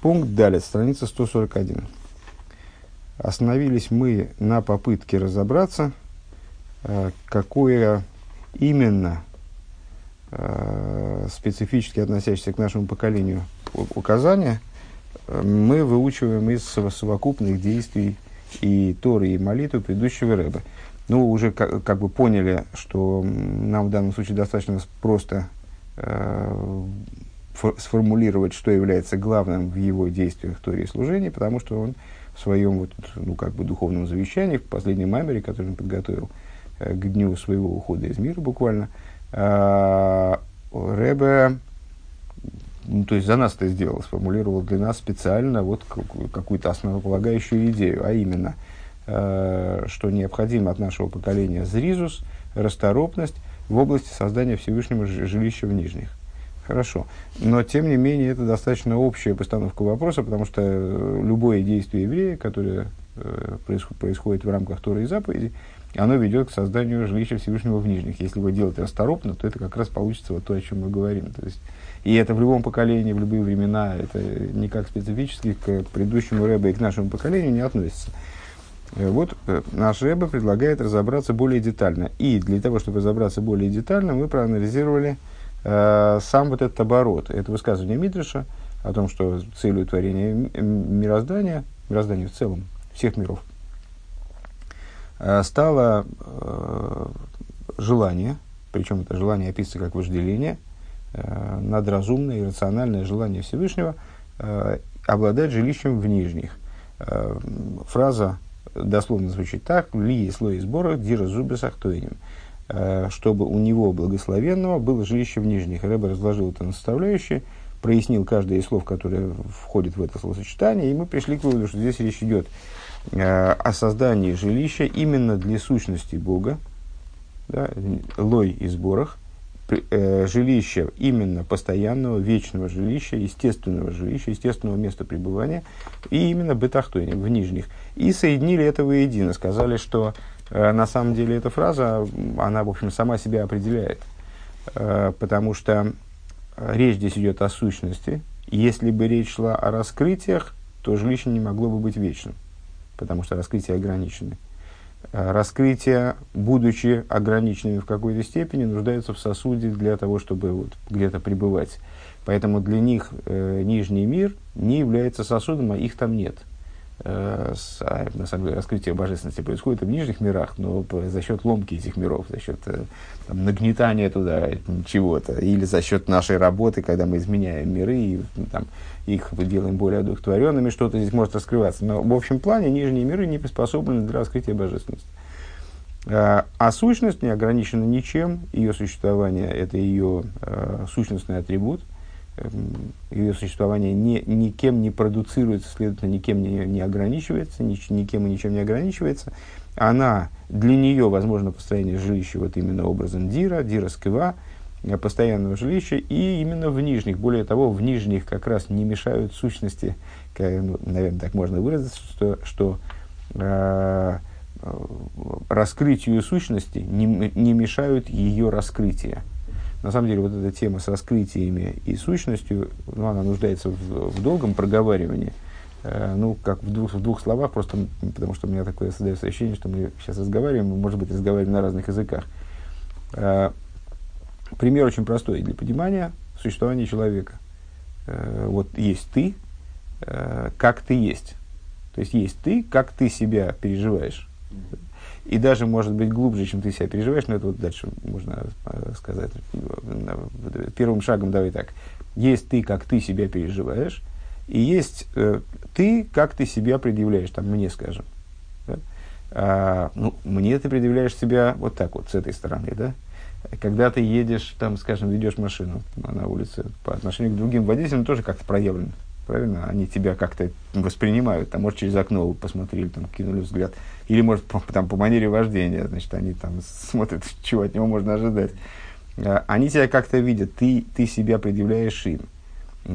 Пункт далее, страница 141. Остановились мы на попытке разобраться, э, какое именно э, специфически относящееся к нашему поколению указание э, мы выучиваем из совокупных действий и Торы, и молитвы предыдущего Рэба. Ну, уже как, как бы поняли, что нам в данном случае достаточно просто сформулировать, что является главным в его действиях Торе и служении, потому что он в своем вот, ну, как бы духовном завещании, в последнем маймере, который он подготовил э, к дню своего ухода из мира буквально, э, ну, то есть за нас это сделал, сформулировал для нас специально вот какую-то основополагающую идею, а именно, э, что необходимо от нашего поколения зризус, расторопность в области создания Всевышнего жилища в Нижних. Хорошо. Но, тем не менее, это достаточно общая постановка вопроса, потому что э, любое действие еврея, которое э, происходит, в рамках Торы и заповеди, оно ведет к созданию жилища Всевышнего в Нижних. Если его делать расторопно, то это как раз получится вот то, о чем мы говорим. То есть, и это в любом поколении, в любые времена, это никак специфически к предыдущему Рэбе и к нашему поколению не относится. Э, вот наш Рэбе предлагает разобраться более детально. И для того, чтобы разобраться более детально, мы проанализировали Э, сам вот этот оборот, это высказывание Мидриша о том, что целью творения мироздания, мироздания в целом, всех миров, э, стало э, желание, причем это желание описывается как вожделение, надразумное и рациональное желание Всевышнего обладать жилищем в нижних. Фраза дословно звучит так, «Ли слой сбора, дира зубесах тоинем». Э, чтобы у него, благословенного, было жилище в нижних. Рэбе разложил это на составляющие, прояснил каждое из слов, которое входит в это словосочетание, и мы пришли к выводу, что здесь речь идет э, о создании жилища именно для сущности Бога, да, лой и сборах, э, жилища именно постоянного, вечного жилища, естественного жилища, естественного места пребывания, и именно бетахтойни, в нижних. И соединили это воедино, сказали, что на самом деле эта фраза, она, в общем, сама себя определяет. Э, потому что речь здесь идет о сущности. Если бы речь шла о раскрытиях, то жилище не могло бы быть вечным, потому что раскрытия ограничены. Э, раскрытия, будучи ограниченными в какой-то степени, нуждаются в сосуде для того, чтобы вот где-то пребывать. Поэтому для них э, нижний мир не является сосудом, а их там нет – Э, а, на самом деле раскрытие божественности происходит в нижних мирах, но за счет ломки этих миров, за счет э, там, нагнетания туда чего-то, или за счет нашей работы, когда мы изменяем миры и там, их делаем более одухотворенными, что-то здесь может раскрываться. Но в общем плане нижние миры не приспособлены для раскрытия божественности. Э, а сущность не ограничена ничем, ее существование – это ее сущностный атрибут – ее существование ни, никем не продуцируется, следовательно, никем не, не ограничивается, ни, никем и ничем не ограничивается. Она, для нее возможно построение жилища вот именно образом дира, дира скива, э, постоянного жилища, и именно в нижних. Более того, в нижних как раз не мешают сущности, как, ну, наверное, так можно выразиться, что, что э, э раскрытию сущности не, не мешают ее раскрытия. На самом деле, вот эта тема с раскрытиями и сущностью, ну, она нуждается в, в долгом проговаривании. Э, ну, как в двух, в двух словах, просто потому что у меня такое создается ощущение, что мы сейчас разговариваем, может быть, разговариваем на разных языках. Э, пример очень простой для понимания существования человека. Э, вот есть ты, как ты есть. То есть есть ты, как ты себя переживаешь и даже, может быть, глубже, чем ты себя переживаешь, но это вот дальше можно сказать. Первым шагом давай так. Есть ты, как ты себя переживаешь, и есть э, ты, как ты себя предъявляешь, там, мне, скажем. Да? А, ну, мне ты предъявляешь себя вот так вот, с этой стороны, да? Когда ты едешь, там, скажем, ведешь машину на улице, по отношению к другим водителям тоже как-то проявлено правильно? Они тебя как-то воспринимают, там, может, через окно посмотрели, там, кинули взгляд, или, может, по, там, по манере вождения, значит, они там смотрят, чего от него можно ожидать. А, они тебя как-то видят, ты, ты себя предъявляешь им.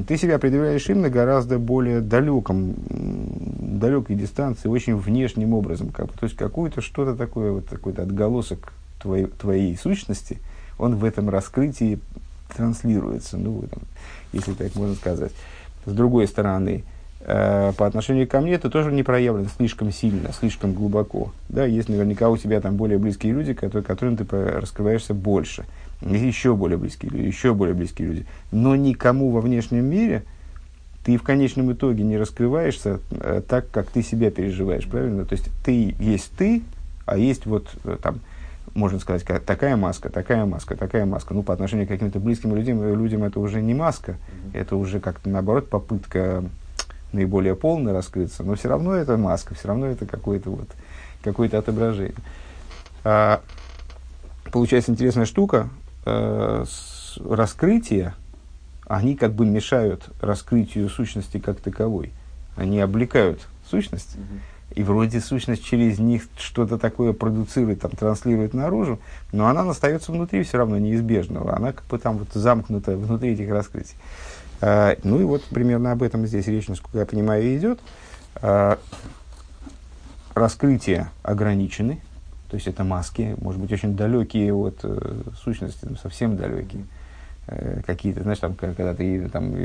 Ты себя предъявляешь им на гораздо более далеком, далекой дистанции, очень внешним образом. Как то есть, какую-то что-то такое, вот какой-то отголосок твоей, твоей сущности, он в этом раскрытии транслируется, ну, там, если так можно сказать. С другой стороны, э, по отношению ко мне, это тоже не проявлено слишком сильно, слишком глубоко. Да, есть наверняка у тебя там более близкие люди, которые, которым ты раскрываешься больше. Еще более близкие люди, еще более близкие люди. Но никому во внешнем мире ты в конечном итоге не раскрываешься э, так, как ты себя переживаешь, правильно? То есть ты есть ты, а есть вот э, там, можно сказать, такая маска, такая маска, такая маска. Ну, по отношению к каким-то близким людям, людям это уже не маска, это уже как-то наоборот попытка наиболее полно раскрыться, но все равно это маска, все равно это какое-то вот, какое-то отображение. А, получается интересная штука, э, раскрытие, они как бы мешают раскрытию сущности как таковой. Они облекают сущность, mm-hmm. И вроде сущность через них что-то такое продуцирует, там, транслирует наружу, но она остается внутри все равно неизбежного. Она как бы там вот замкнута внутри этих раскрытий. А, ну и вот примерно об этом здесь речь, насколько я понимаю, идет. А, раскрытия ограничены, то есть это маски, может быть, очень далекие от э, сущности, ну, совсем далекие. Э, какие-то, знаешь, там, когда ты там,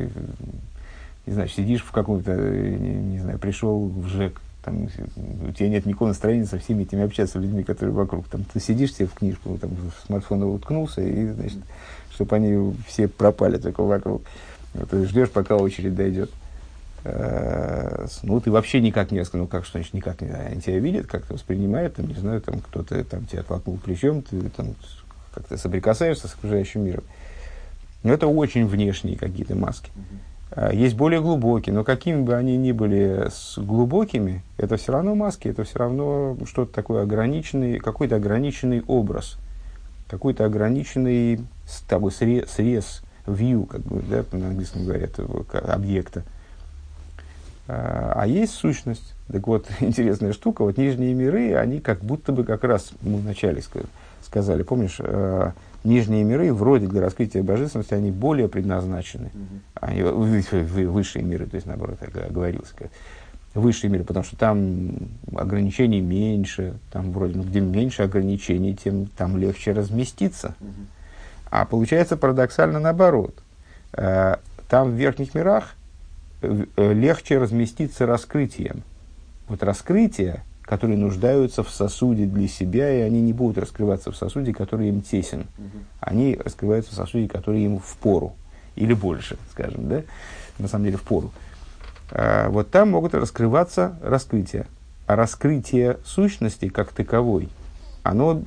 не знаю, сидишь в каком-то, не, не знаю, пришел в ЖЭК, там, у тебя нет никакого настроения со всеми этими общаться людьми, которые вокруг. Там, ты сидишь себе в книжку, там, в смартфон уткнулся, и, значит, чтобы они все пропали только вокруг. Ты ждешь, пока очередь дойдет. Э, ну, ты вообще никак не ну, как, что значит, никак не, они тебя видят, как-то воспринимают, там, не знаю, там, кто-то там тебя толкнул плечом, ты там как-то соприкасаешься с окружающим миром. Но это очень внешние какие-то маски. Mm-hmm. Есть более глубокие, но какими бы они ни были с глубокими, это все равно маски, это все равно что-то такое ограниченный, какой-то ограниченный образ, какой-то ограниченный такой срез, срез view, как бы, да, на английском говорят, объекта. А, а есть сущность. Так вот, интересная штука, вот нижние миры, они как будто бы как раз, мы вначале сказали, помнишь, э, нижние миры вроде для раскрытия божественности, они более предназначены. Они, высшие миры, то есть наоборот, я оговорился. Высшие миры, потому что там ограничений меньше, там вроде, ну, где меньше ограничений, тем там легче разместиться. А получается парадоксально наоборот. Э, там в верхних мирах э, легче разместиться раскрытием. Вот раскрытия, которые нуждаются в сосуде для себя, и они не будут раскрываться в сосуде, который им тесен. Они раскрываются в сосуде, который им в пору. Или больше, скажем, да? На самом деле в пору. А, вот там могут раскрываться раскрытия. А раскрытие сущности как таковой – оно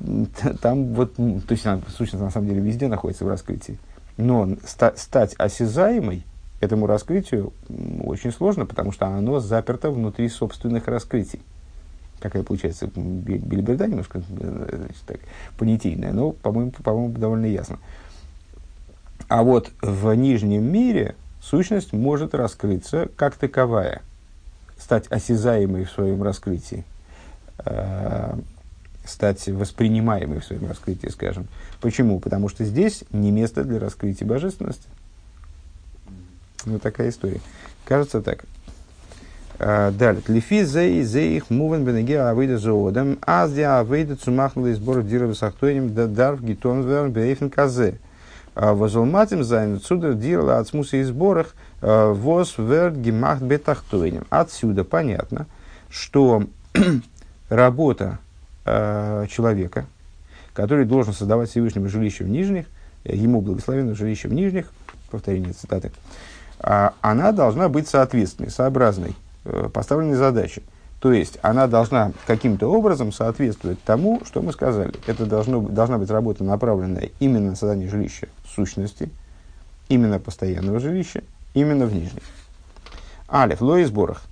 там вот, то есть сущность на самом деле везде находится в раскрытии. Но ста, стать осязаемой этому раскрытию очень сложно, потому что оно заперто внутри собственных раскрытий. Какая получается билиберда немножко э, значит, так, понятийная, но, по-моему, по-моему, довольно ясно. А вот в нижнем мире сущность может раскрыться как таковая, стать осязаемой в своем раскрытии. Э, стать воспринимаемой в своем раскрытии, скажем. Почему? Потому что здесь не место для раскрытия божественности. Ну, такая история. Кажется так. А, далее. Лифи зей зейх мувен бенеге авейда зоодам, аз ди авейда цумахнула из сбора дира сахтуэним да дарв гитонзвер бейфен казе. А, וואָס זאָל מתאים זיין צו דער דירה לעצמותו יתברך, а, וואָס ווערט געמאַכט בתחתונים. Отсюда понятно, что работа э, человека, который должен создавать Всевышнему жилище в нижних, ему благословенное жилище в нижних, повторение цитаты, она должна быть соответственной, сообразной, поставленной задаче. То есть она должна каким-то образом соответствовать тому, что мы сказали. Это должно, должна быть работа, направленная именно на создание жилища сущности, именно постоянного жилища, именно в нижних. א, לו יתברך.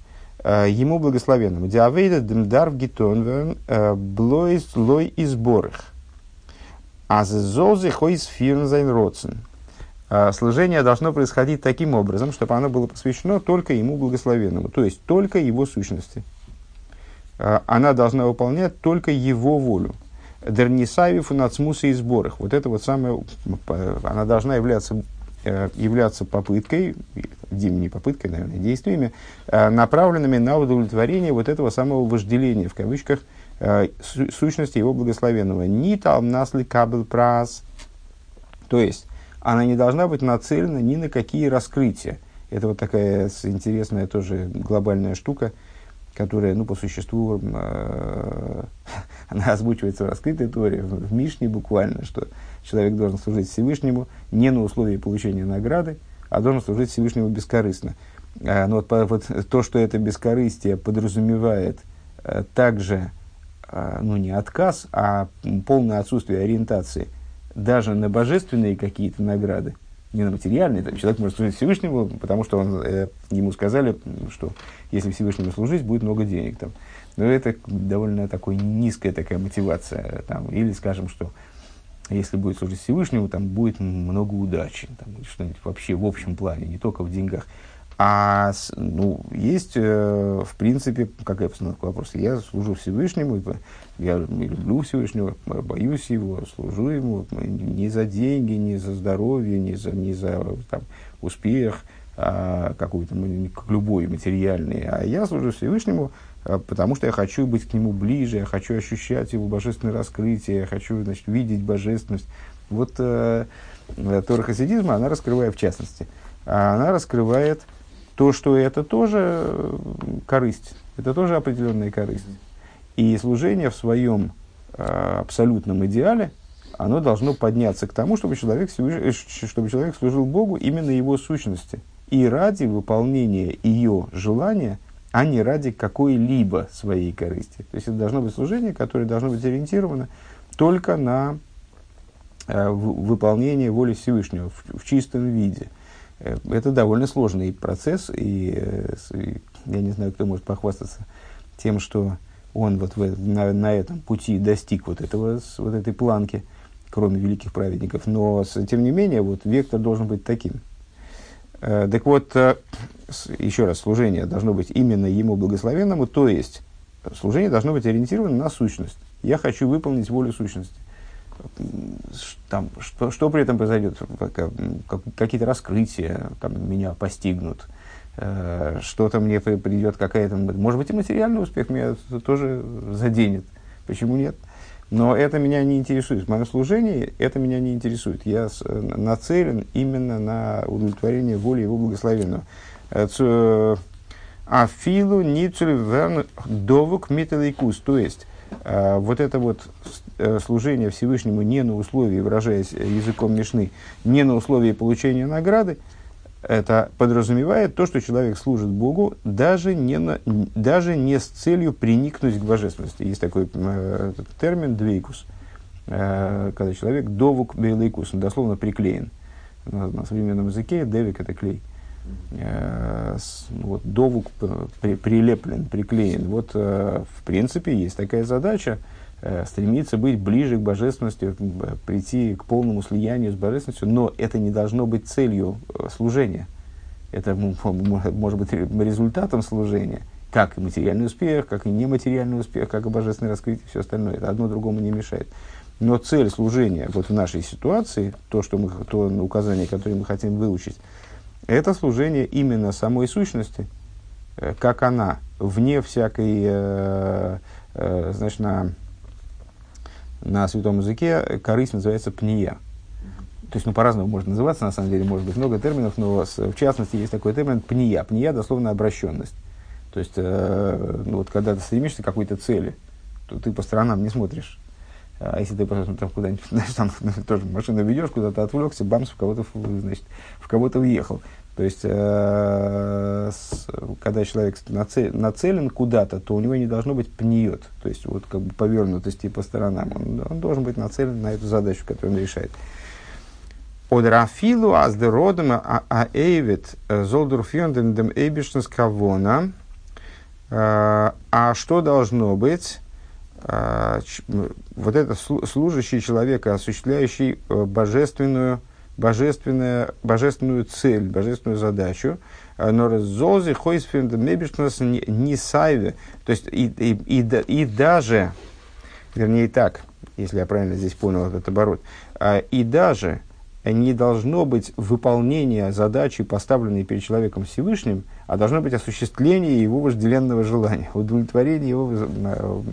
Э, ему благословенному. די עבודה דאַרף געטאָן э, בלויז לו יתברך. אַז זי זאָל אויספירן זיין רצון. Э, служение должно происходить таким образом, чтобы оно было посвящено только ему благословенному, то есть только его сущности. Она должна выполнять только его волю. Дернисавив нацмуса и сборах. Вот это вот самое, она должна являться Э, являться попыткой, не попыткой, наверное, действиями, э, направленными на удовлетворение вот этого самого вожделения, в кавычках, э, сущности его благословенного. Ни там насли кабел прас. То есть, она не должна быть нацелена ни на какие раскрытия. Это вот такая интересная тоже глобальная штука, которая, ну, по существу, э, она озвучивается в раскрытой Торе, в, Мишне буквально, что человек должен служить Всевышнему не на условии получения награды, а должен служить Всевышнему бескорыстно. А, но вот, вот то, что это бескорыстие подразумевает а, также, а, ну, не отказ, а полное отсутствие ориентации даже на божественные какие-то награды, не на материальные. Там, человек может служить Всевышнему, потому что он, э, ему сказали, что если Всевышнему служить, будет много денег. Там. Но это довольно такой низкая такая мотивация. Там, или скажем, что если будет служить Всевышнему, там будет много удачи, там, что-нибудь вообще в общем плане, не только в деньгах. А ну, есть, э, в принципе, какая постановка вопроса? Я служу Всевышнему, я люблю Всевышнего, боюсь его, служу ему не за деньги, не за здоровье, не за, не за там, успех, а какой-то, любой материальный, а я служу Всевышнему, а, потому что я хочу быть к нему ближе, я хочу ощущать его божественное раскрытие, я хочу значит, видеть божественность. Вот э, Тора Хасидизма, она раскрывает в частности. Она раскрывает то, что это тоже э, корысть, это тоже определенная корысть. И служение в своем э, абсолютном идеале, оно должно подняться к тому, чтобы человек, э, чтобы человек служил Богу именно его сущности. И ради выполнения ее желания, а не ради какой-либо своей корысти. То есть это должно быть служение, которое должно быть ориентировано только на выполнение воли Всевышнего в, в чистом виде – это довольно сложный процесс, и, э, и я не знаю, кто может похвастаться тем, что он вот в, на, на этом пути достиг вот, этого, вот этой планки, кроме великих праведников. Но, тем не менее, вот, вектор должен быть таким. Э, так вот, э, еще раз, служение должно быть именно ему благословенному, то есть служение должно быть ориентировано на сущность. Я хочу выполнить волю сущности там, что, что при этом произойдет, какие-то раскрытия там, меня постигнут, э, что-то мне придет какая-то, может быть, и материальный успех меня тоже заденет, почему нет? Но это меня не интересует. Мое служение, это меня не интересует. Я с, нацелен именно на удовлетворение воли его благословенного. Э, Афилу ницель верн довук миталейкус. То есть, э, вот это вот Э, служение Всевышнему не на условии, выражаясь языком Мишны, не на условии получения награды, это подразумевает то, что человек служит Богу даже не, на, даже не с целью приникнуть к божественности. Есть такой э, термин «двейкус», э, когда человек «довук бейлейкус», дословно приклеен. На, на современном языке «девик» – это клей. Э, с, вот, «довук» при, прилеплен, приклеен. Вот, э, в принципе, есть такая задача – Э, стремиться быть ближе к божественности, прийти к полному слиянию с божественностью, но это не должно быть целью э, служения. Это может быть результатом служения, как и материальный успех, как и нематериальный успех, как и божественное раскрытие, все остальное. Это одно другому не мешает. Но цель служения вот в нашей ситуации, то, что мы, то указание, которое мы хотим выучить, это служение именно самой сущности, э, как она, вне всякой, э, э, значит, на на святом языке корысть называется пния. То есть, ну, по-разному можно называться, на самом деле, может быть много терминов, но с, в частности есть такой термин пния. Пния дословно обращенность. То есть, э, ну, вот когда ты стремишься к какой-то цели, то ты по сторонам не смотришь. А если ты просто там куда-нибудь, знаешь, там тоже машину ведешь, куда-то отвлекся, бамс, в кого-то, значит, в кого-то въехал. То есть, э, с, когда человек нацелен куда-то, то у него не должно быть пниет, то есть вот как бы повернутости по сторонам. Он, он должен быть нацелен на эту задачу, которую он решает. Од рафилу аз де родом а э, золдурфьонден дем эйбиштенс кавона. Э, а что должно быть? Вот это служащий человека, осуществляющий божественную божественную, божественную цель, божественную задачу. Но зозы хойсфинд мебишнас не сайве. То есть и, и, и, и даже, вернее так, если я правильно здесь понял этот оборот, а, и даже не должно быть выполнения задачи, поставленной перед человеком Всевышним, а должно быть осуществление его вожделенного желания, удовлетворение его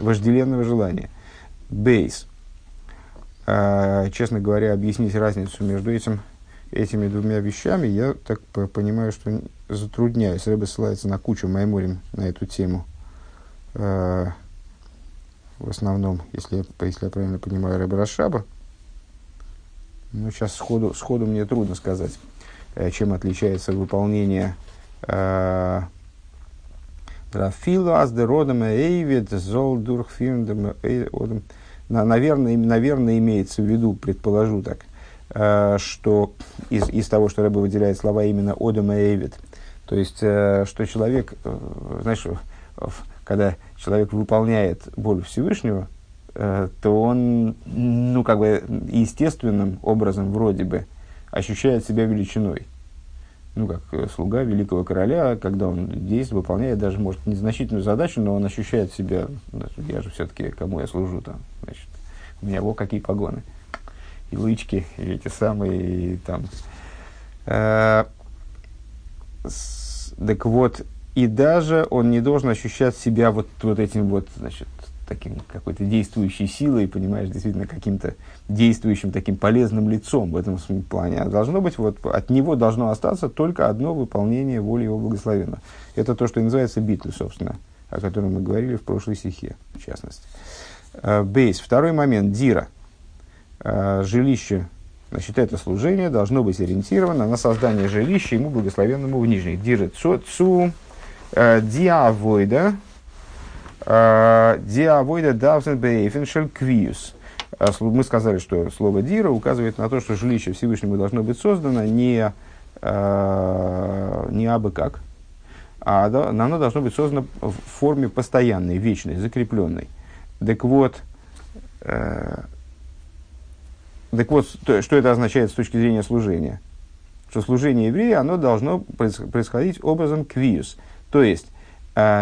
вожделенного желания. Бейс. А, честно говоря, объяснить разницу между этим этими двумя вещами, я так понимаю, что затрудняюсь. Рэбе ссылается на кучу майморим на эту тему. Э, в основном, если если я правильно понимаю, Рэбе Рашаба. Ну, сейчас сходу, сходу мне трудно сказать, э, чем отличается выполнение э, Рафилу аздеродом эйвид зол дурхфирндем Наверное, наверное, имеется в виду, предположу так, э, что из, из того, что Рэба выделяет слова именно Одам и Эйвид, то есть, э, что человек, э, знаешь, когда человек выполняет волю Всевышнего, то он, ну, как бы естественным образом вроде бы ощущает себя величиной ну, как э, слуга великого короля, когда он действует, выполняет даже, может, незначительную задачу, но он ощущает себя, я же все-таки, кому я служу там, значит, у меня вот какие погоны, и лычки, и эти самые, и там. Э, с, так вот, и даже он не должен ощущать себя вот, вот этим вот, значит, таким какой-то действующей силой, понимаешь, действительно каким-то действующим таким полезным лицом в этом плане. А должно быть, вот от него должно остаться только одно выполнение воли его благословенного. Это то, что называется битвы, собственно, о котором мы говорили в прошлой стихе, в частности. А, бейс. Второй момент. Дира. А, жилище Значит, это служение должно быть ориентировано на создание жилища ему благословенному в нижних. Дира цу, а, диавойда, Диавойда давзен бейфеншель квиус. Мы сказали, что слово дира указывает на то, что жилище Всевышнего должно быть создано не, не абы как, а оно должно быть создано в форме постоянной, вечной, закрепленной. Так вот, так вот, что это означает с точки зрения служения? Что служение еврея, оно должно происходить образом квиус. То есть,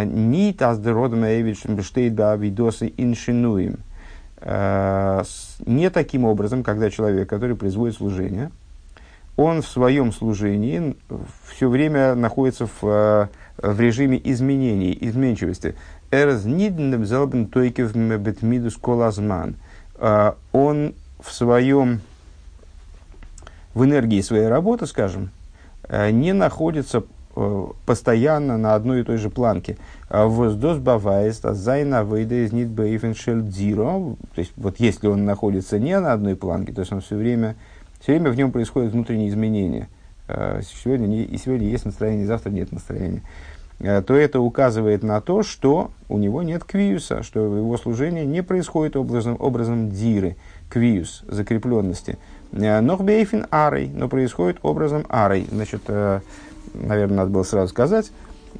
Нит аз деродом бештейт баавидосы иншинуем. Не таким образом, когда человек, который производит служение, он в своем служении все время находится в, э, в режиме изменений, изменчивости. ער איז ניט אין דעם זעלבן תוקף בתמידות. Э, он в своем, в энергии своей работы, скажем, э, не находится Э, постоянно на одной и той же планке. А וואָס דאָס באַווייזט, אַז זיין עבודה איז ניט דירה. То есть, вот если он находится не на одной планке, то есть он все время, все время в нем происходят внутренние изменения. Э, сегодня, не, и сегодня есть настроение, завтра нет настроения. Э, то это указывает на то, что у него нет квиуса, что его служение не происходит образом, образом диры, квиус, закрепленности. Нохбейфин арой, но происходит образом арой. Значит, наверное, надо было сразу сказать,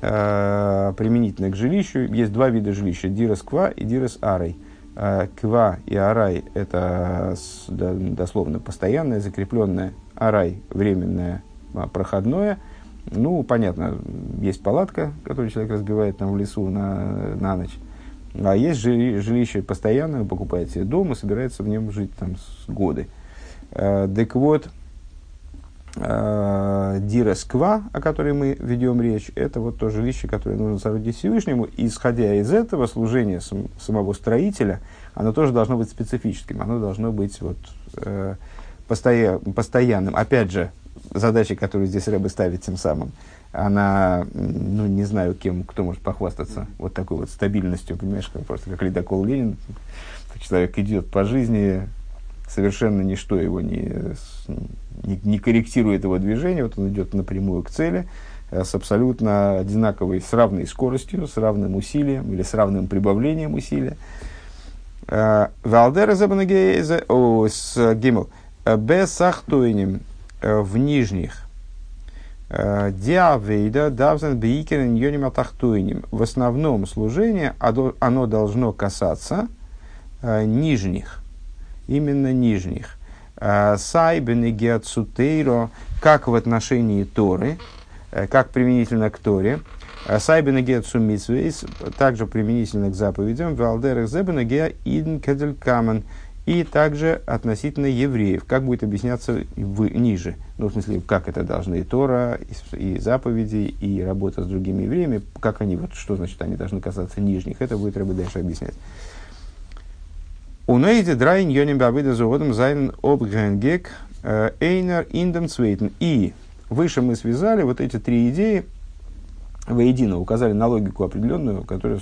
э, применительно к жилищу, есть два вида жилища, дирес ква и дирес арой. Э, ква и арай – это да, дословно постоянное, закрепленное, арай – временное, а, проходное. Ну, понятно, есть палатка, которую человек разбивает там в лесу на, на ночь. А есть жилище постоянное, вы покупаете себе дом и собирается в нем жить там с годы. Э, так вот, э, Диресква, о которой мы ведем речь, это вот то жилище, которое нужно соорудить Всевышнему. И исходя из этого, служение сам, самого строителя, оно тоже должно быть специфическим, оно должно быть вот, э, постоя, постоянным. Опять же, задача, которую здесь Рэбе ставит тем самым, она, ну, не знаю, кем, кто может похвастаться вот такой вот стабильностью, понимаешь, как, просто как ледокол Ленин. Человек идет по жизни, совершенно ничто его не, не, не корректирует его движение, вот он идет напрямую к цели э, с абсолютно одинаковой, с равной скоростью, с равным усилием или с равным прибавлением усилия. Э, Валдера забанагейзе, о, с гимл, э, бесахтойним в нижних, Диавейда давзен бейкерен йоним атахтойним. В основном служение оно должно касаться нижних именно нижних. А, Сайбен и Геоцутейро, как в отношении Торы, э, как применительно к Торе. А, Сайбен и Геоцумитсвейс, также применительно к заповедям. ועל דרך זה בנוגע אידן כדלקמן. И также относительно евреев, как будет объясняться в, ниже. Ну, в смысле, как это должны и Тора, и, и заповеди, и работа с другими евреями, как они, вот что значит, они должны касаться нижних, это будет Рэбе дальше объяснять. און די דריי ענינים בעבודת האדם זיינען אָפּהענגיק איינער אין דעם צווייטן. И выше мы связали вот эти три идеи воедино, указали на логику определенную, которая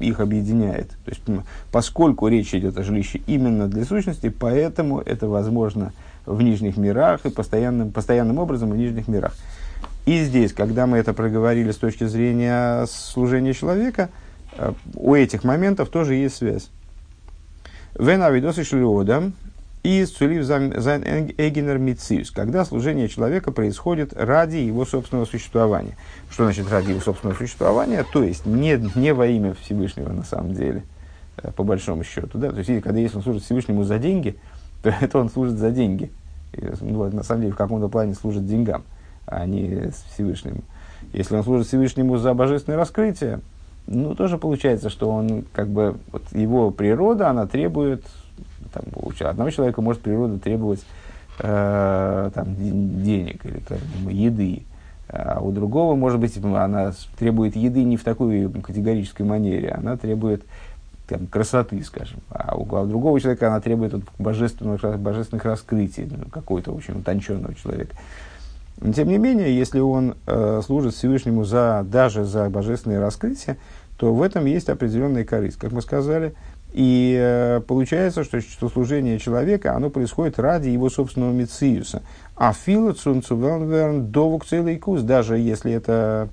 их объединяет. То есть, поскольку речь идет о жилище именно для сущности, поэтому это возможно в нижних мирах и постоянным, постоянным образом в нижних мирах. И здесь, когда мы это проговорили с точки зрения служения человека, э, у этих моментов тоже есть связь. ווען עבודתו של אדם איז צוליב זיין אייגענער מציאות, когда служение человека происходит ради его собственного существования. Что значит ради его собственного существования? То есть не, не во имя Всевышнего на самом деле, э, по большому счету. Да? То есть, когда если он служит Всевышнему за деньги, то это он служит за деньги. И, ну, на самом деле в каком-то плане служит деньгам а не с Всевышним. Если он служит Всевышнему за божественное раскрытие, ну, тоже получается, что он, как бы, вот его природа, она требует, там, у одного человека может природа требовать э, там, денег или как, еды, а у другого, может быть, она требует еды не в такой категорической манере, она требует там, красоты, скажем, а у, у другого человека она требует вот, божественных, божественных раскрытий, ну, какой-то очень утонченного человека. Но, тем не менее, если он э, служит Всевышнему за, даже за божественное раскрытие, то в этом есть определенная корысть, как мы сказали. И э, получается, что, что служение человека, оно происходит ради его собственного мециуса. А филоцунцувенверн довук целый кус, даже если это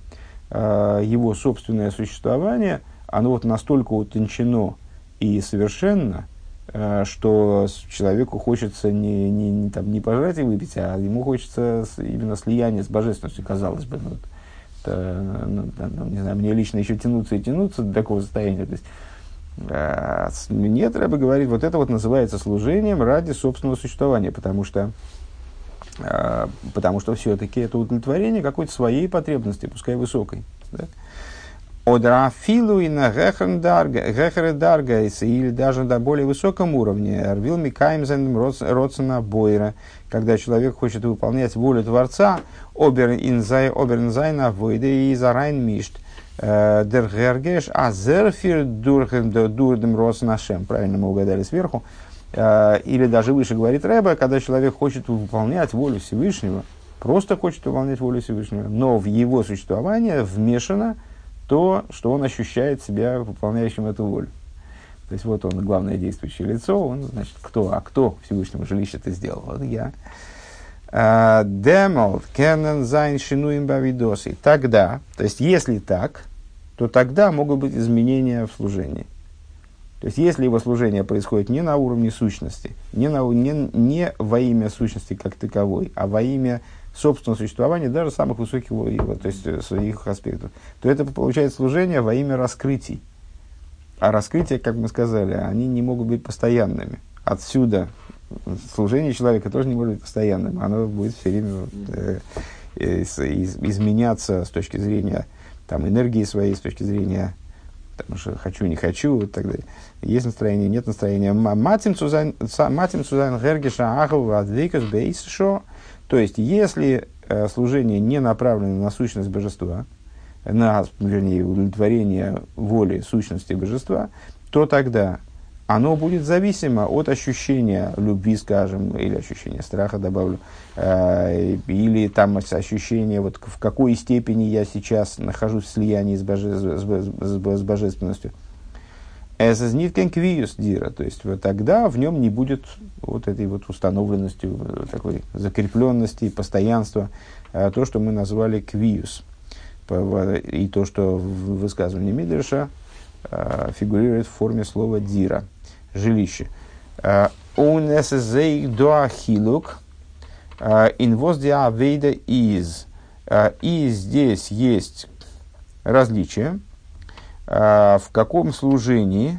э, его собственное существование, оно вот настолько утончено и совершенно, что человеку хочется не, не, не, там, не пожрать и выпить, а ему хочется именно слияние с божественностью, казалось бы. Ну, это, ну, ну, не знаю, мне лично еще тянуться и тянуться до такого состояния. То есть, э, мне треба говорить, вот это вот называется служением ради собственного существования, потому что, э, потому что все-таки это удовлетворение какой-то своей потребности, пускай высокой. Да? Одрафилу и на гехердарга, или даже на более высоком уровне, арвил микаймзен родсена бойра, когда человек хочет выполнять волю Творца, обернзайна войде и зарайн мишт, э, дергергеш, а зерфир дурдем родсенашем, правильно мы угадали сверху, э, или даже выше говорит Рэба, когда человек хочет выполнять волю Всевышнего, просто хочет выполнять волю Всевышнего, но в его существование вмешано то, что он ощущает себя выполняющим эту волю. То есть вот он главное действующее лицо, он, значит, кто, а кто Всевышнему жилище это сделал? Вот я. А, Демолт, Кеннен, Зайн, Шинуим, Бавидоси. Тогда, то есть если так, то тогда могут быть изменения в служении. То есть, если его служение происходит не на уровне сущности, не, на, не, не во имя сущности как таковой, а во имя собственного существования даже самых высоких его, то есть э, своих аспектов, то это получается служение во имя раскрытий. А раскрытия, как мы сказали, они не могут быть постоянными. Отсюда служение человека тоже не может быть постоянным. Оно будет все время э, э, изменяться с точки зрения там, энергии своей, с точки зрения потому что хочу, не хочу и так далее. Есть настроение, нет настроения. Матим цузайн гергиша ахл адвейкас бейсшо то есть, если э, служение не направлено на сущность божества, на, вернее, удовлетворение воли сущности божества, то тогда оно будет зависимо от ощущения любви, скажем, или ощущения страха, добавлю, э, или там ощущения, вот в какой степени я сейчас нахожусь в слиянии с, боже, с, с, с божественностью. Эсэзниткен квиус дира, то есть вот тогда в нем не будет вот этой вот установленности, такой закрепленности, постоянства, а то, что мы назвали квиус. И то, что в высказывании Мидриша а, фигурирует в форме слова дира, жилище. Он эсэзэй дуахилук инвоз диавейда из. И здесь есть различие, в каком служении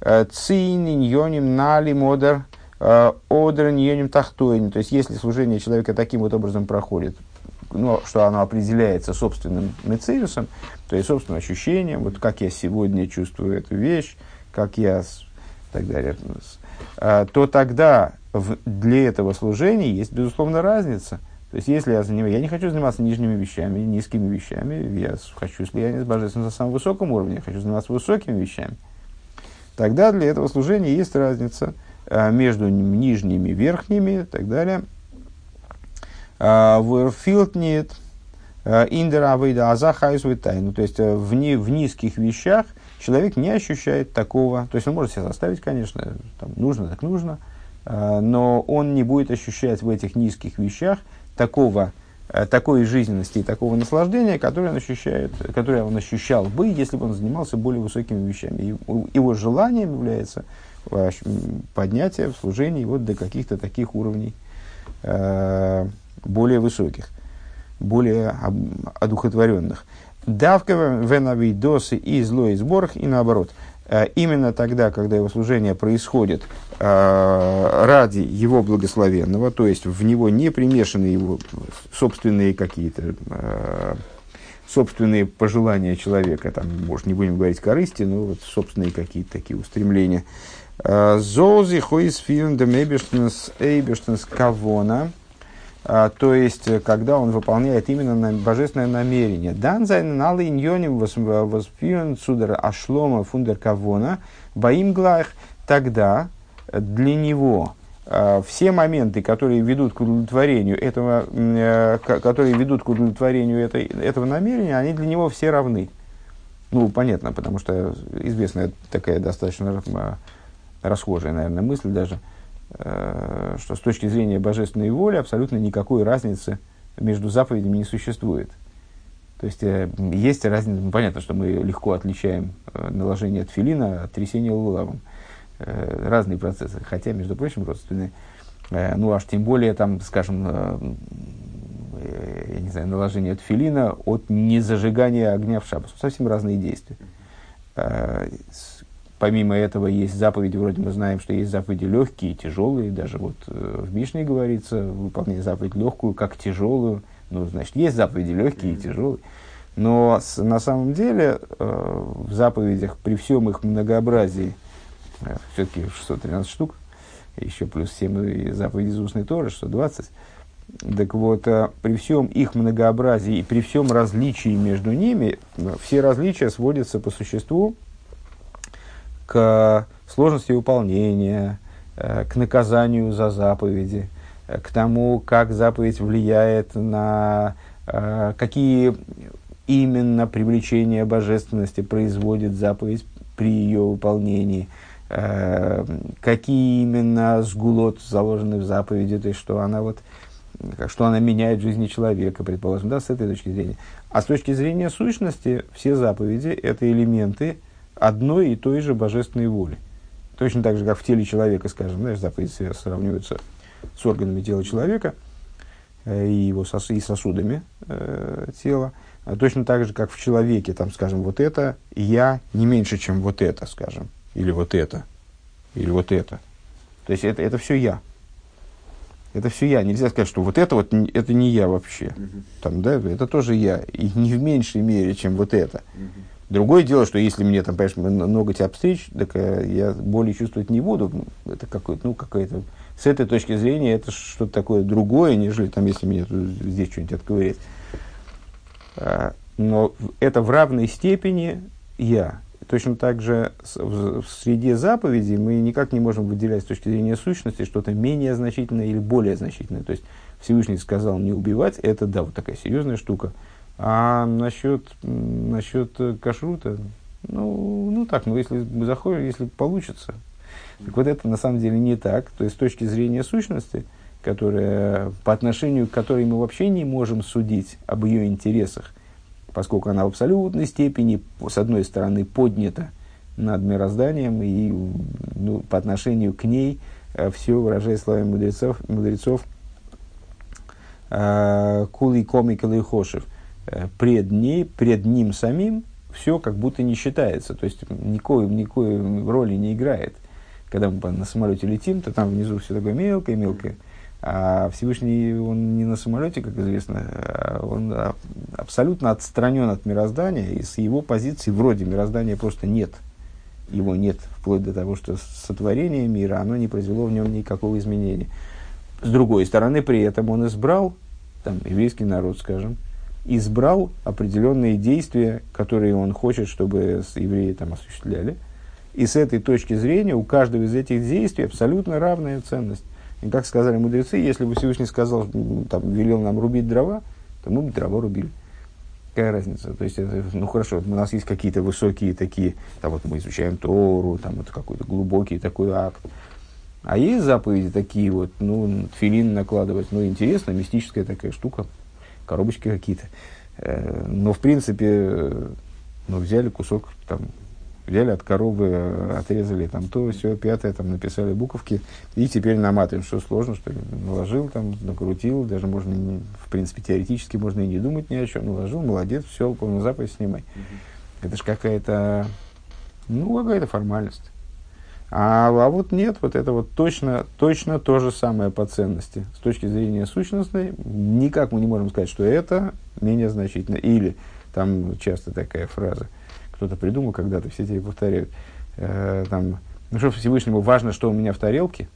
э, цини ньоним нали модер э, одер ньоним тахтойни. То есть, если служение человека таким вот образом проходит, ну, что оно определяется собственным мецеюсом, то есть собственным ощущением, вот как я сегодня чувствую эту вещь, как я и так далее, то тогда в, для этого служения есть, безусловно, разница – то есть, если я занимаюсь, я не хочу заниматься нижними вещами, низкими вещами, я хочу слияние с божественным на самом высоком уровне, я хочу заниматься высокими вещами. Тогда для этого служения есть разница э, между нижними, верхними и так далее. Верфилд нет, индера авейда азахайс тайну. То есть в, не, в низких вещах человек не ощущает такого, то есть он может себя заставить, конечно, там, нужно так нужно, но он не будет ощущать в этих низких вещах такого Э, такой жизненности и такого наслаждения, которое он, ощущает, которое он ощущал бы, если бы он занимался более высокими вещами. И его желанием является поднятие в служении вот до каких-то таких уровней э, более высоких, более одухотворенных. Давка венавидосы и злой сборах и наоборот – именно тогда, когда его служение происходит э, ради его благословенного, то есть в него не примешаны его собственные какие-то э, собственные пожелания человека, там, может, не будем говорить корысти, но вот собственные какие-то такие устремления. Зози хойс филм демебештенс эйбештенс кавона – то есть, э, когда он выполняет именно на, божественное намерение. Дан зайн налы иньоним воспьюн судер ашлома фундер кавона баим глах, тогда для него э, все моменты, которые ведут к удовлетворению этого, э, которые ведут к удовлетворению этой, этого намерения, они для него все равны. Ну, понятно, потому что известная такая достаточно расхожая, наверное, мысль даже – Э, что с точки зрения божественной воли абсолютно никакой разницы между заповедями не существует. То есть э, есть разница, ну, понятно, что мы легко отличаем э, наложение тфилина от трясения лулавом. Разные процессы, хотя, между прочим, родственные. Ну, аж тем более, там, скажем, я не знаю, наложение тфилина от незажигания огня в шаббат. Совсем разные действия. Помимо этого есть заповеди, вроде мы знаем, что есть заповеди легкие и тяжелые. Даже вот э, в Мишне говорится, выполнять заповедь легкую, как тяжелую. Ну, значит, есть заповеди легкие и тяжелые. Но с, на самом деле э, в заповедях при всем их многообразии, э, все-таки 613 штук, еще плюс 7 заповедей из устной Торы, 620, так вот, э, при всем их многообразии и при всем различии между ними, э, все различия сводятся по существу к сложности выполнения, э, к наказанию за заповеди, э, к тому, как заповедь влияет на э, какие именно привлечение божественности производит заповедь при ее выполнении, какие именно сгулот заложены в заповеди, то есть что она вот что она меняет жизни человека, предположим, да, с этой точки зрения. А с точки зрения сущности, все заповеди – это элементы, одной и той же божественной воли. Точно так же, как в теле человека, скажем, знаешь, заповеди сравниваются с органами тела человека э, и его сос, и сосудами э, тела. А точно так же, как в человеке, там, скажем, вот это я не меньше, чем вот это, скажем, или вот это, или вот это. То есть это, это все я. Это все я. Нельзя сказать, что вот это вот это не я вообще. Uh-huh. Там, да, это тоже я. И не в меньшей мере, чем вот это. Uh-huh. Другое дело, что если мне там, понимаешь, ноготь обстричь, так э, я боли чувствовать не буду. Это какой-то, ну, какая-то... С этой точки зрения это что-то такое другое, нежели там, если мне здесь что-нибудь отковырять. А, но это в равной степени я. Точно так же в среде заповедей мы никак не можем выделять с точки зрения сущности что-то менее значительное или более значительное. То есть Всевышний сказал не убивать, это да, вот такая серьезная штука – а насчет, насчет кашрута, ну, ну так, ну если мы заходим, если получится. Так вот это на самом деле не так. То есть с точки зрения сущности, которая, по отношению к которой мы вообще не можем судить об ее интересах, поскольку она в абсолютной степени, с одной стороны, поднята над мирозданием, и ну, по отношению к ней э, все, выражая словами мудрецов, мудрецов э, кули комик или хошев – Э, пред, ней, пред ним самим все как будто не считается, то есть никакой, никакой роли не играет. Когда мы на самолете летим, то там внизу все такое мелкое-мелкое. А Всевышний, он не на самолете, как известно, а он абсолютно отстранен от мироздания, и с его позиции вроде мироздания просто нет. Его нет, вплоть до того, что сотворение мира, оно не произвело в нем никакого изменения. С другой стороны, при этом он избрал, там, еврейский народ, скажем, избрал определенные действия, которые он хочет, чтобы евреи там осуществляли. И с этой точки зрения у каждого из этих действий абсолютно равная ценность. И как сказали мудрецы, если бы Всевышний сказал, там, велел нам рубить дрова, то мы бы дрова рубили. Какая разница? То есть, это, ну хорошо, у нас есть какие-то высокие такие, там вот мы изучаем Тору, там это какой-то глубокий такой акт. А есть заповеди такие вот, ну, филин накладывать, ну, интересно, мистическая такая штука, коробочки какие-то. Э, но, в принципе, ну, взяли кусок, там, взяли от коровы, э, отрезали там то, все, пятое, там, написали буковки, и теперь наматываем, что сложно, что ли, наложил, там, накрутил, даже можно, не, в принципе, теоретически можно и не думать ни о чем, наложил, молодец, все, полную заповедь снимай. Mm-hmm. Это же какая-то, ну, какая-то формальность. А, а вот нет, вот это вот точно, точно то же самое по ценности. С точки зрения сущностной, никак мы не можем сказать, что это менее значительно. Или, там часто такая фраза, кто-то придумал когда-то, все тебе повторяют, э, там, ну что Всевышнему важно, что у меня в тарелке?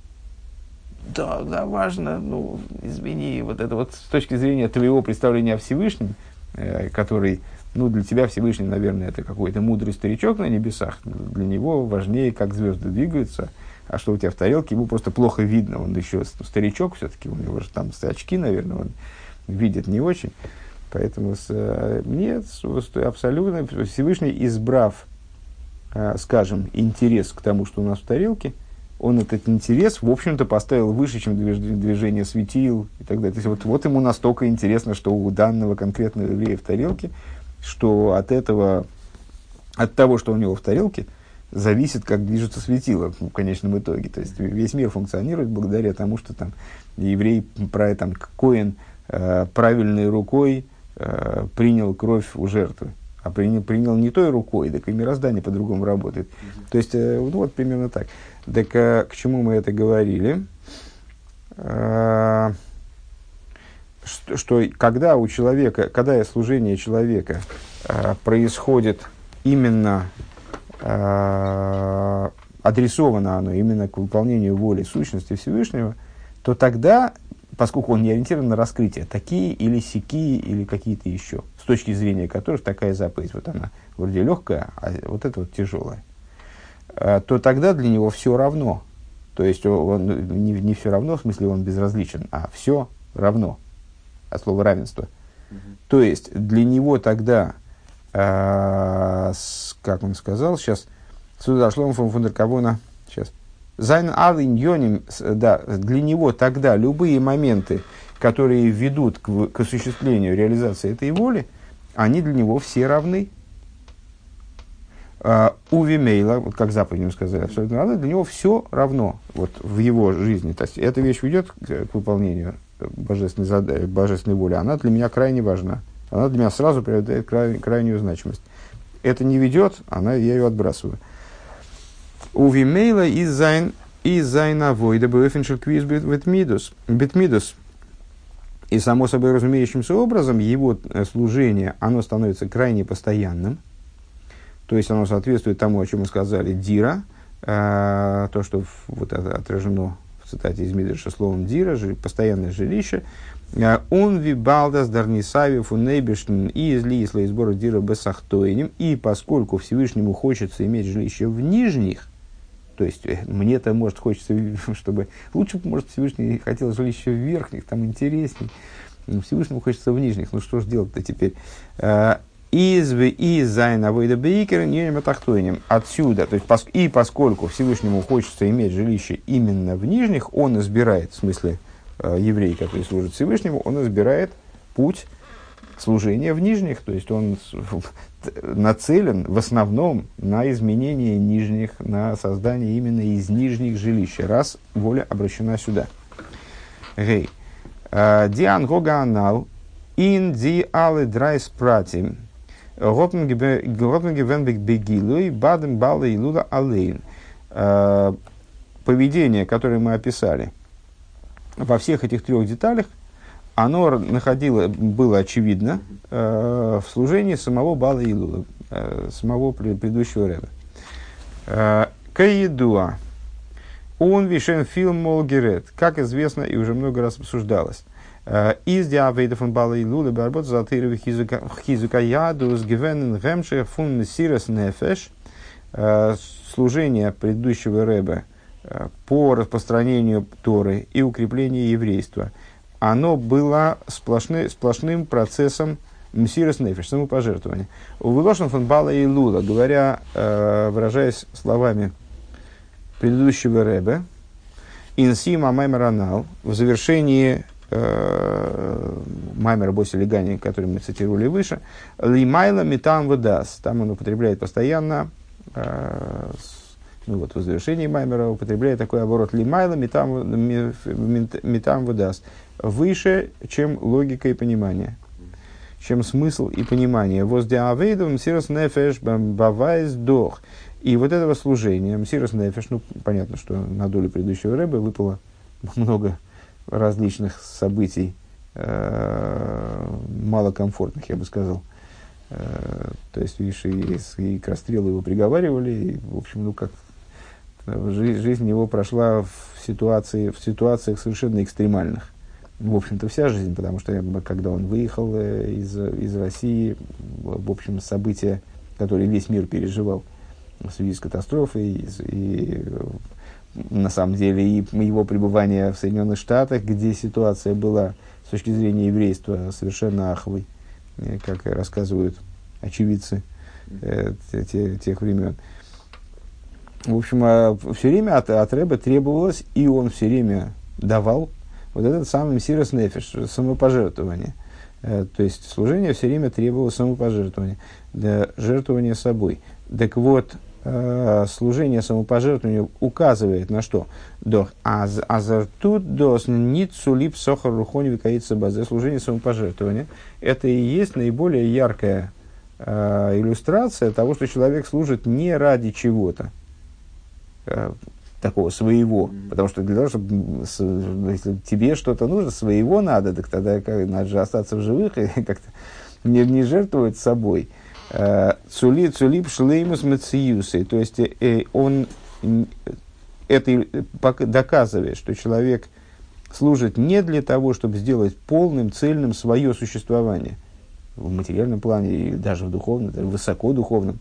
Да, да, важно, ну, извини, вот это вот с точки зрения твоего представления о Всевышнем, э, который ну, для тебя Всевышний, наверное, это какой-то мудрый старичок на небесах. Для него важнее, как звезды двигаются. А что у тебя в тарелке, ему просто плохо видно. Он еще старичок все-таки, у него же там очки, наверное, он видит не очень. Поэтому с, э, нет, абсолютно Всевышний, избрав, э, скажем, интерес к тому, что у нас в тарелке, он этот интерес, в общем-то, поставил выше, чем движение светил и так далее. То есть вот, вот ему настолько интересно, что у данного конкретного еврея в тарелке – что от этого, от того, что у него в тарелке, зависит, как движется светило в конечном итоге. То есть весь мир функционирует благодаря тому, что там еврей, про, там, Коин э, правильной рукой э, принял кровь у жертвы. А принял, принял не той рукой, так и мироздание по-другому работает. Mm-hmm. То есть, э, ну вот примерно так. Так э, к чему мы это говорили? Э, что, что когда у человека, когда служение человека э, происходит именно э, адресовано оно именно к выполнению воли сущности Всевышнего, то тогда, поскольку он не ориентирован на раскрытие, такие или сякие или какие-то еще, с точки зрения которых такая заповедь, вот она вроде легкая, а вот это вот тяжелая, э, то тогда для него все равно. То есть он, не, не все равно, в смысле он безразличен, а все равно от слова равенство. Угу. То есть для него тогда, э, с, как он сказал, сейчас, сюда шло фон фундеркавона, Зайн Алин да, для него тогда любые моменты, которые ведут к, к осуществлению реализации этой воли, они для него все равны. Uh, ובמילא, вот как заповедь сказали, абсолютно равны, для него все равно вот, в его жизни. То есть эта вещь ведет к, выполнению божественной, задачи, божественной воли, она для меня крайне важна. Она для меня сразу приобретает край, крайнюю значимость. Это не ведет, она, я ее отбрасываю. ובמילא איז זיין איז זיין עבודה באופן של קביעות בתמידיות. בתמידיות. И само собой разумеющимся образом его э, служение, оно становится крайне постоянным. То есть оно соответствует тому, о чем мы сказали, дира, э, то, что вот отражено цитате из Мидриша словом Дира, постоянное жилище, «А он вибалдас дарнисави фунейбешн и из лисла из сбора Дира бесахтоинем, и поскольку Всевышнему хочется иметь жилище в нижних, то есть э, мне-то, может, хочется, чтобы... Лучше, может, Всевышний хотел жилище в верхних, там интересней. Всевышнему хочется в нижних. Ну, что же делать-то теперь? «А, איז ווי זיין עבודה בעיקר אין תחתונים. Отсюда, то есть, и поскольку Всевышнему хочется иметь жилище именно в нижних, он избирает, в смысле э, еврей, который служит Всевышнему, он избирает путь служения в нижних, то есть он нацелен в основном на изменение нижних, на создание именно из нижних жилищ, раз воля обращена сюда. Гей. Э, Диан Гоганал, ин ди алы драйс пратим, Гопенгевенбек Бегилуй, Бадем Бала и Луда Алейн. Э, поведение, которое мы описали во всех этих трех деталях, оно находило, было очевидно э, в служении самого Бала и Луда, э, самого предыдущего ряда. Э, Каедуа. Он вишен фильм Молгерет, как известно и уже много раз обсуждалось. Э, из диавейда фон Бала и Лулы Барбот Залтыры Хизука Яду с Гивенен Гемше фун Сирас Нефеш. Э, служение предыдущего Рэба э, по распространению Торы и укреплению еврейства, оно было сплошны, сплошным процессом Мсирос Нефиш, самопожертвования. У Вилошин фон Бала и Лула, говоря, э, выражаясь словами предыдущего Рэбе, Инсима Маймер в завершении э, Маймера Боси Легани, который мы цитировали выше, Лимайла Митам Вадас. Там он употребляет постоянно, э, ну вот в завершении Маймера употребляет такой оборот Лимайла Митам, митам Вадас. Выше, чем логика и понимание чем смысл и понимание. Воздиавейдом сирос нефеш бавайс дох. И вот этого служения, Мсирос Нефеш, ну, понятно, что на долю предыдущего рэба выпало много различных событий, э, малокомфортных, я бы сказал. Э, то есть, видишь, и, и к расстрелу его приговаривали, и, в общем, ну, как жизнь, жизнь его прошла в, ситуации, в ситуациях совершенно экстремальных. В общем-то, вся жизнь, потому что когда он выехал э, из, из России, в общем, события, которые весь мир переживал – в связи с катастрофой, и, и на самом деле и его пребывание в Соединенных Штатах, где ситуация была с точки зрения еврейства совершенно аховой, э, как рассказывают очевидцы э, те, тех времен. В общем, а все время от, от Рэба требовалось, и он все время давал вот этот самый Сирос Нефиш, самопожертвование. Э, то есть служение все время требовало самопожертвования, жертвования собой. Так вот, э, служение самопожертвованию указывает на что? Дох азартут дос ницулип сохар рухони викаица базе. Служение самопожертвования. Это и есть наиболее яркая э, иллюстрация того, что человек служит не ради чего-то такого своего. Потому что для того, чтобы если тебе что-то нужно, своего надо, так тогда как, надо же остаться в живых и как-то не, не жертвовать собой. Цули, цулип шлеймус мациюсы. То есть э, он это доказывает, что человек служит не для того, чтобы сделать полным, цельным свое существование в материальном плане и даже в духовном, даже высоко духовном.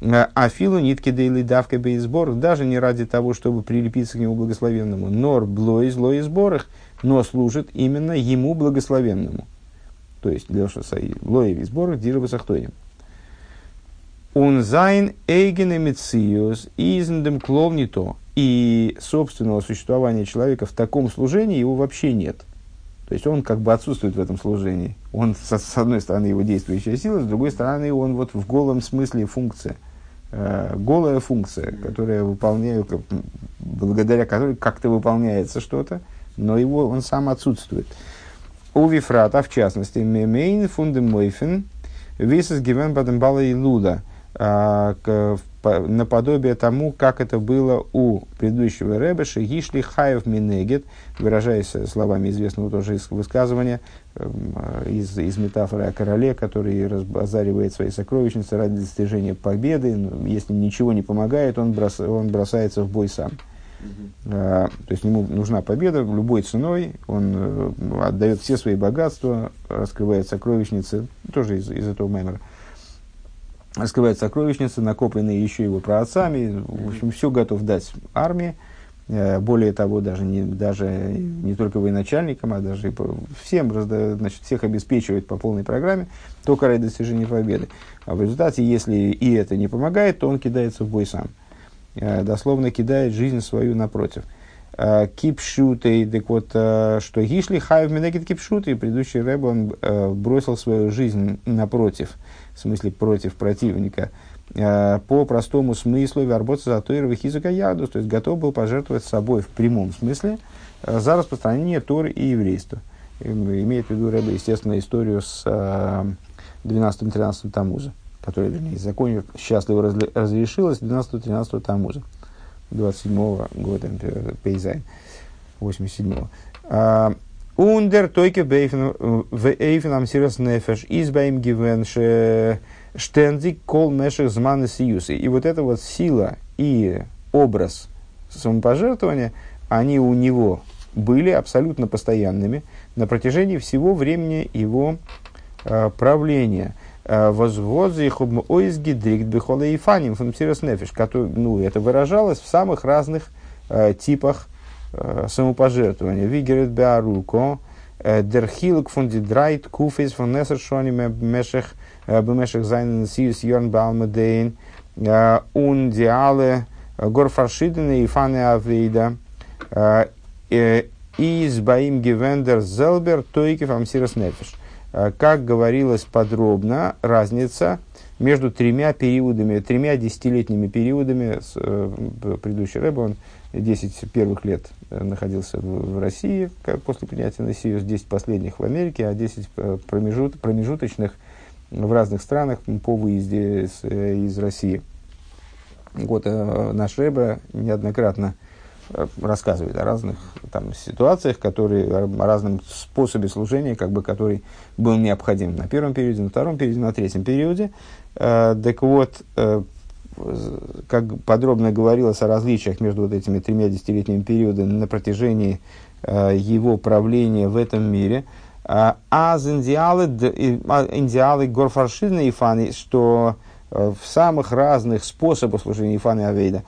А филу нитки дейли давка бейсбор, даже не ради того, чтобы прилепиться к нему благословенному, нор блой злой сборах, но служит именно ему благословенному. То есть, для что лоев сборах дирова сахтоем. Он зайн эйген мециус изндем кловнито. И собственного существования человека в таком служении его вообще нет. То есть он как бы отсутствует в этом служении. Он, с одной стороны, его действующая сила, с другой стороны, он вот в голом смысле функция. Э, голая функция, которая выполняет, благодаря которой как-то выполняется что-то, но его, он сам отсутствует. У Вифрата, в частности, мемейн фундемойфен, висес гивен бадембала и луда – а, наподобие тому, как это было у предыдущего Ребеша, Гишли Хаев Минегет, выражаясь словами известного тоже высказывания, эм, из, из метафоры о короле, который разбазаривает свои сокровищницы ради достижения победы, если ничего не помогает, он, брос, он бросается в бой сам. Uh, то есть ему нужна победа любой ценой, он uh, отдает все свои богатства, раскрывает сокровищницы, тоже из, из этого мемора раскрывает сокровищницы, накопленные еще его праотцами. В общем, все готов дать армии. Э, более того, даже не, даже не только военачальникам, а даже всем, значит, всех обеспечивает по полной программе, только ради достижения победы. А в результате, если и это не помогает, то он кидается в бой сам. Э, дословно кидает жизнь свою напротив. Э, кипшуты, так вот, что Гишли Хайв Менегит кипшуты, предыдущий рэб, он бросил свою жизнь напротив – в смысле против противника, э, по простому смыслу вербота за Тойрова Хизука Ядус, то есть готов был пожертвовать собой в прямом смысле э, за распространение Торы и еврейства. Имеет в виду Рэбе, естественно, историю с 12-13 э, Тамуза, которая, вернее, из закона счастливо разрешилась 12-13 Тамуза, 27-го года Пейзайн, 87-го. און דער תוקף ואופן המסירת נפש איז ביי אים געווען שטענדיק כל משך זמן נשיאותו. И вот эта вот сила и образ самопожертвования, они у него были абсолютно постоянными на протяжении всего времени его э, правления. Возвозы их ойзги дрикт бихола и фаним функсирос нефиш. Ну, это выражалось в самых разных типах самопожертвования. Вигерет беаруко, дерхилк фунди драйт куфис фон несершони мешех бемешех зайнен сиюс йорн балмедейн, ун диале горфаршидены и фаны авейда, из Баим Гевендер Зелбер Тойкев Амсирас Нефиш. Как говорилось подробно, разница между тремя периодами, тремя десятилетними периодами, э, предыдущий Рэбе, он 10 первых лет э, находился в, России как, после принятия на Сиюс, 10 последних в Америке, а 10 э, промежут, промежуточных в разных странах по выезде из, из России. Вот наш Рэбе неоднократно рассказывает о разных там, ситуациях, которые, о разном способе служения, как бы, который был необходим на первом периоде, на втором периоде, на третьем периоде. Э, так вот, э, как подробно говорилось о различиях между вот этими тремя десятилетними периодами на протяжении э, его правления в этом мире, а индиалы, индиалы горфаршидны и фаны, что в самых разных способах служения Ифана и Авейда,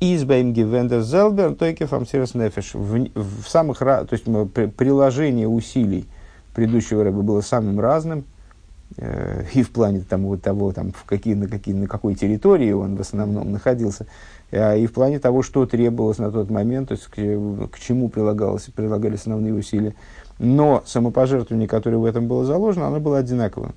избаим гивендер зелбер, тойке фамсирас нефеш, в самых, то есть приложение усилий предыдущего рыба было самым разным, Э, и в плане там, вот того, там, в какие, на, какие, на какой территории он в основном находился, а, и в плане того, что требовалось на тот момент, то есть к, к чему прилагалось, прилагались основные усилия. Но самопожертвование, которое в этом было заложено, оно было одинаковым.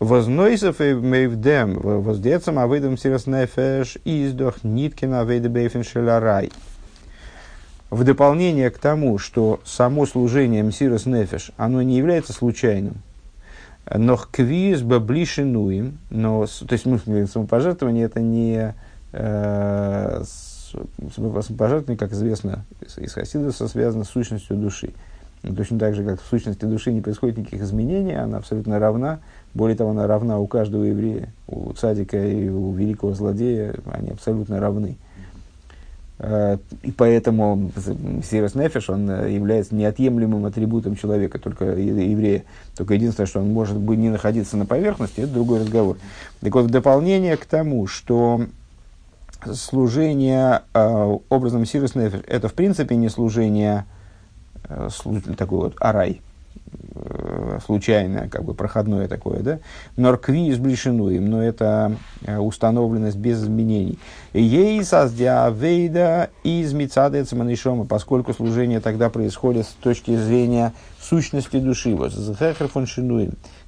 Вознойсов и мейвдем, воздецам авейдам сирас нефеш, издох ниткина авейда бейфен шелярай. В дополнение к тому, что само служение мсирас нефеш, оно не является случайным, но квиз баблишинуем, но, то есть, мы самопожертвование это не э, самопожертвование, как известно из Хасидуса, связано с сущностью души. Точно так же, как в сущности души не происходит никаких изменений, она абсолютно равна. Более того, она равна у каждого еврея, у цадика и у великого злодея, они абсолютно равны. Э, и поэтому Сирос Нефеш, он э, является неотъемлемым атрибутом человека, только еврея. Только единственное, что он может быть не находиться на поверхности, это другой разговор. Так вот, в дополнение к тому, что служение э, образом Сирос Нефеш, это в принципе не служение такой вот арай, случайное, как бы проходное такое, да, норкви изблишену им, но это э, установленность без изменений. Ей создя вейда из мицада цеманишома, поскольку служение тогда происходит с точки зрения сущности души, вот,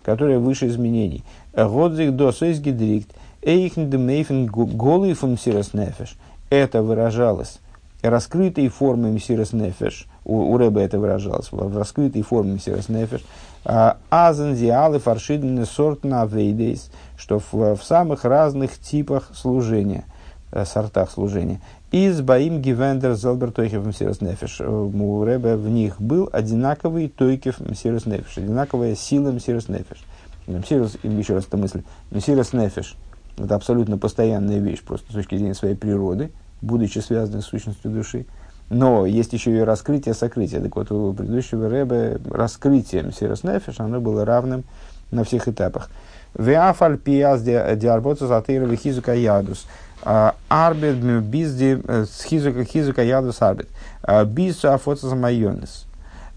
которая выше изменений. Годзих до гидрикт, эйхн демейфен голый фон сирос нефеш. Это выражалось раскрытой формой Мсирос Нефеш, у, у Рэба это выражалось, в раскрытой форме Мсирос Нефеш, а, азензиалы фаршидны сорт на вейдейс, что в, в самых разных типах служения, э, сортах служения. Из Баим Гивендер Зелбер Тойхев Мсирос Нефеш. Э, у Рэба в них был одинаковый Тойкев Мсирос Нефеш, одинаковая сила Мсирос Нефеш. Мсирос, еще раз эта мысль, Мсирос Нефеш – это абсолютно постоянная вещь, просто с точки зрения своей природы – будучи связаны с сущностью души. Но есть еще и раскрытие, сокрытие. Так вот, у предыдущего Рэбе раскрытием Сирос Нефеш, оно было равным на всех этапах. Веафаль пиаз диарботус атеира хизука ядус. А, арбет bizdi э, хизука хизука ядус арбет. А, Бису афоцас майонес.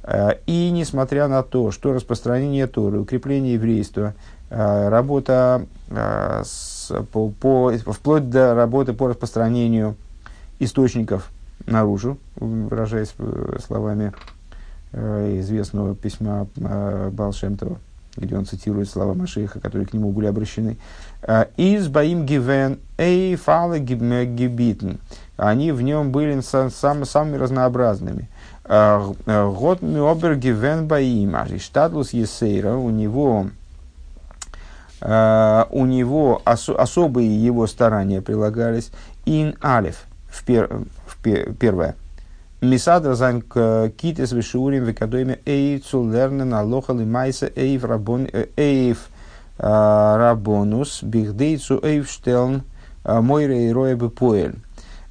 А, и несмотря на то, что распространение Торы, укрепление еврейства, работа с, по, по, вплоть до работы по распространению источников наружу, выражаясь э, словами э, известного письма э, Балшемтова, где он цитирует слова Машиха, которые к нему были обращены. «Из баим гивен эй фалы гибитн». Они в нем были сам, самыми разнообразными. «Год миобер гивен баим». Ариштадлус Есейра, у него у него ос, особые его старания прилагались. Ин алиф в пер, первое. Мисадра зайн китес вишурим векадоиме эйв цулернен алоха лимайса эйв рабон э, эйв а, рабонус бихдейцу эйв штелн а, мойре и роя бепоэль.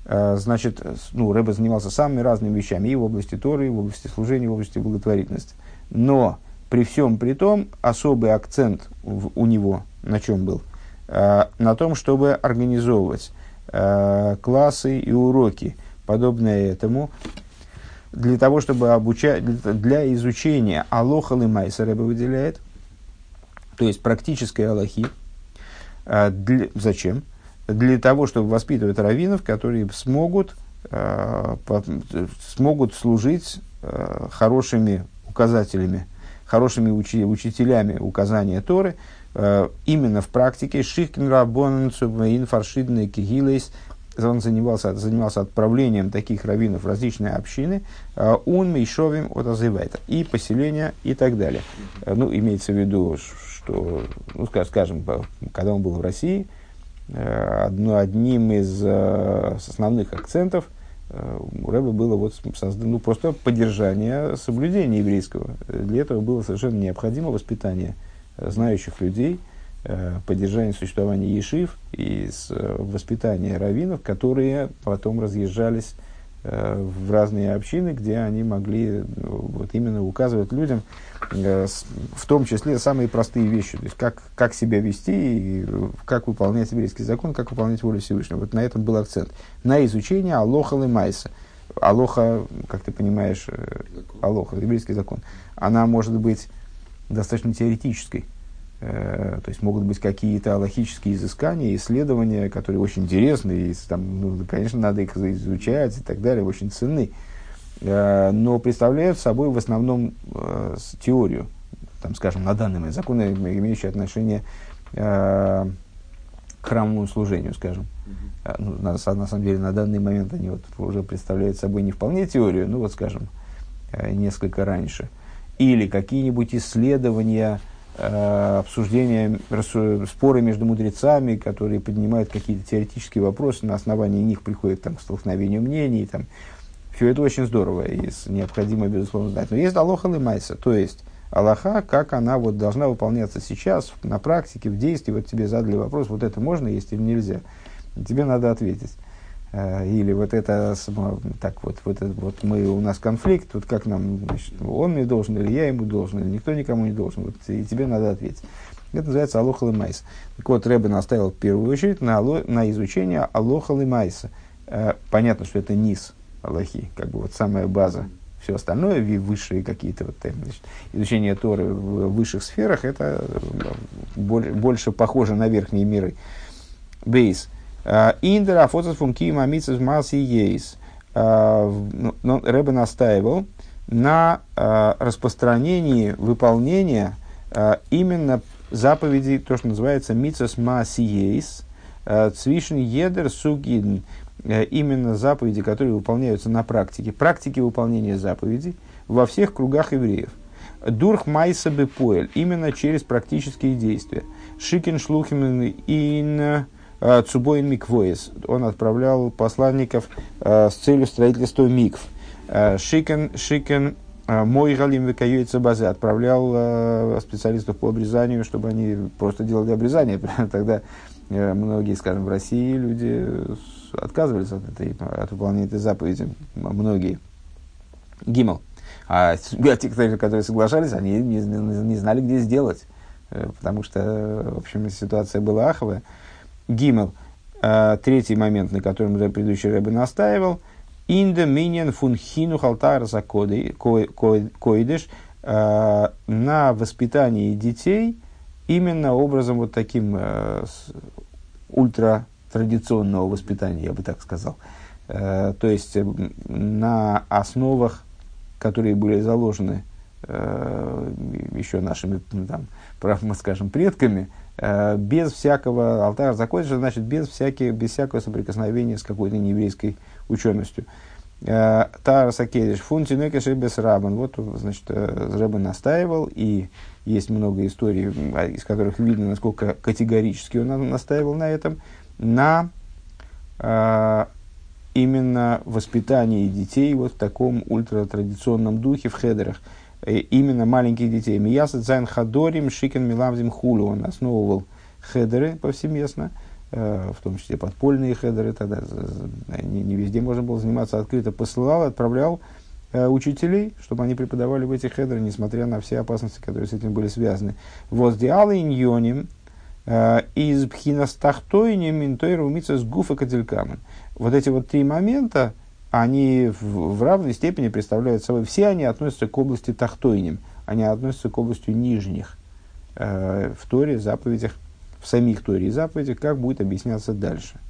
А, значит, ну, Рэба занимался самыми разными вещами и в области Торы, и в области служения, и в области благотворительности. Но при всем при том особый акцент у него на чем был? на том, чтобы организовывать Э, классы и уроки подобное этому, для того, чтобы обучать, для изучения Алоха Лимайса Рэба выделяет, то есть практической Аллахи. А, для, зачем? Для того, чтобы воспитывать раввинов, которые смогут, по, смогут служить э, хорошими указателями, хорошими учи, учителями указания Торы, именно в практике Шихкин Рабонен Инфаршидный Кигилейс – он занимался, занимался отправлением таких раввинов в различные общины, он Мейшовим от Азывайта, и поселения, и так далее. Э, ну, имеется в виду, что, ну, скажем, когда он был в России, э, одним из э, основных акцентов у Рэба было вот создано, ну, просто поддержание соблюдения еврейского. Для этого было совершенно необходимо воспитание знающих людей – Э, поддержания существования ешив и э, воспитания раввинов, которые потом разъезжались э, в разные общины, где они могли вот именно указывать людям, в том числе самые простые вещи, то есть как, как себя вести, и как выполнять еврейский закон, как выполнять волю Всевышнего. Вот на этом был акцент. На изучение Алоха и Майса. Алоха, как ты понимаешь, Алоха, еврейский закон, она может быть достаточно теоретической. Э, то есть могут быть какие-то логические изыскания, исследования, которые очень интересны, и, там, ну, конечно, надо их изучать и так далее, очень ценны, э, но представляют собой в основном э, теорию, там, скажем, на данный момент, законы, имеющие отношение к храмовому служению, скажем. Ну, на, на самом деле, на данный момент они вот уже представляют собой не вполне теорию, ну вот, скажем, несколько раньше. Или какие-нибудь исследования, обсуждения, споры между мудрецами, которые поднимают какие-то теоретические вопросы, на основании них приходит там, к столкновению мнений. Там. Все это очень здорово и необходимо, безусловно, знать. Но есть Алоха Лымайса, то есть Аллаха, как она вот должна выполняться сейчас, на практике, в действии. Вот тебе задали вопрос, вот это можно есть или нельзя. Тебе надо ответить. Э, или вот это, так вот, вот, вот мы, у нас конфликт, вот как нам, значит, он мне должен, или я ему должен, или никто никому не должен, вот, и тебе надо ответить. Это называется алохал и майс. Так вот, Рэбе наставил в первую очередь на, на изучение алохал и майса. Э, понятно, что это низ Аллахи, как бы вот самая база. Все остальное, высшие какие-то вот, э, значит, изучение Торы в высших сферах, это больше похоже на верхние миры. Бейс – Индер афоцас функи мамицес маси ейс. Ну, Рэбе настаивал на а, распространении выполнения именно заповедей, то, что называется мицес маси ейс, צווישן יעדער סוגים, именно заповеди, которые выполняются на практике, практики выполнения заповедей во всех кругах евреев. דורך מעשה בפועל, именно через практические действия. שיקן שלוחים אין Э, צו בויען מקוואות. Он отправлял посланников э, с целью строительства микв. Э, שיקן, שיקן, מוהלים וכיוצא בזה отправлял специалистов по обрезанию, чтобы они просто делали обрезание. Тогда многие, скажем, в России люди отказывались от, этой, от выполнения этой заповеди. Многие. Гимал. А те, которые соглашались, они не, не знали, где сделать. Потому что, в общем, ситуация была аховая. Гимел. Э, третий момент, на котором предыдущий Рэбе настаивал. Инда миньян фунхину халтар за койдыш э, на воспитании детей именно образом вот таким э, ультратрадиционного воспитания, я бы так сказал. То есть на основах, которые были заложены еще нашими, там, скажем, предками, без всякого, алтарь закончится, значит, без, всяких, без всякого соприкосновения с какой-то нееврейской ученостью. Э, Тара Сакедиш, фунтинекеш без рабан. Вот, значит, э, Рэббен настаивал, и есть много историй, а, из которых видно, насколько категорически он настаивал на этом, на именно воспитании детей вот в таком ультратрадиционном духе в хедерах – Э, именно маленьких детей. מייסד זיין חדרים שיקן מלמדים וכולו. Он основывал хедеры повсеместно, э, в том числе подпольные хедеры. Тогда не, не везде можно было заниматься открыто. Посылал, отправлял э, учителей, чтобы они преподавали в этих хедерах, несмотря на все опасности, которые с этим были связаны. Воздиал иньоним из пхинастахтойним интойру с гуфа кадилькамен. Вот эти вот три момента, они в, в равной степени представляют собой, все они относятся к области тахтойним, они относятся к области нижних э, в Торе, заповедях, в самих Торе и заповедях, как будет объясняться дальше –